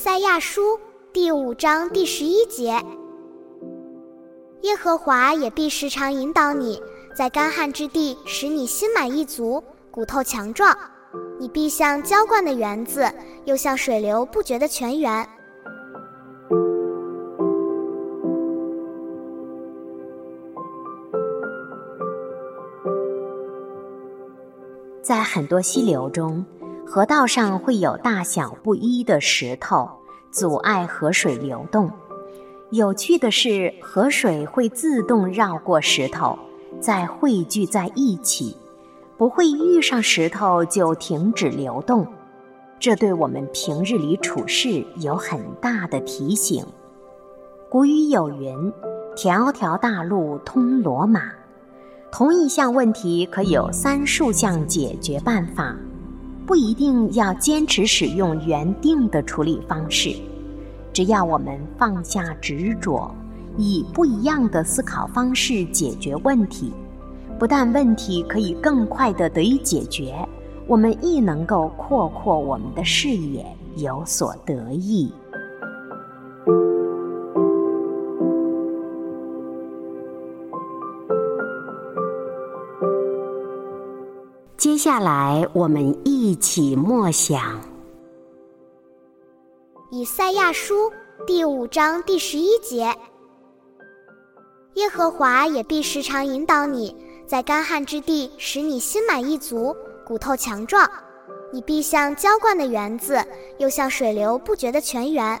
赛亚书第五章第十一节：耶和华也必时常引导你，在干旱之地使你心满意足，骨头强壮。你必像浇灌的园子，又像水流不绝的泉源。在很多溪流中。河道上会有大小不一的石头，阻碍河水流动。有趣的是，河水会自动绕过石头，再汇聚在一起，不会遇上石头就停止流动。这对我们平日里处事有很大的提醒。古语有云：“条条大路通罗马。”同一项问题可有三数项解决办法。不一定要坚持使用原定的处理方式，只要我们放下执着，以不一样的思考方式解决问题，不但问题可以更快的得以解决，我们亦能够扩阔我们的视野，有所得益。接下来，我们一起默想以赛亚书第五章第十一节：耶和华也必时常引导你，在干旱之地使你心满意足，骨头强壮。你必像浇灌的园子，又像水流不绝的泉源。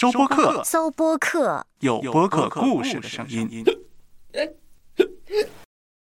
收播客，搜播客，有播客故事的声音。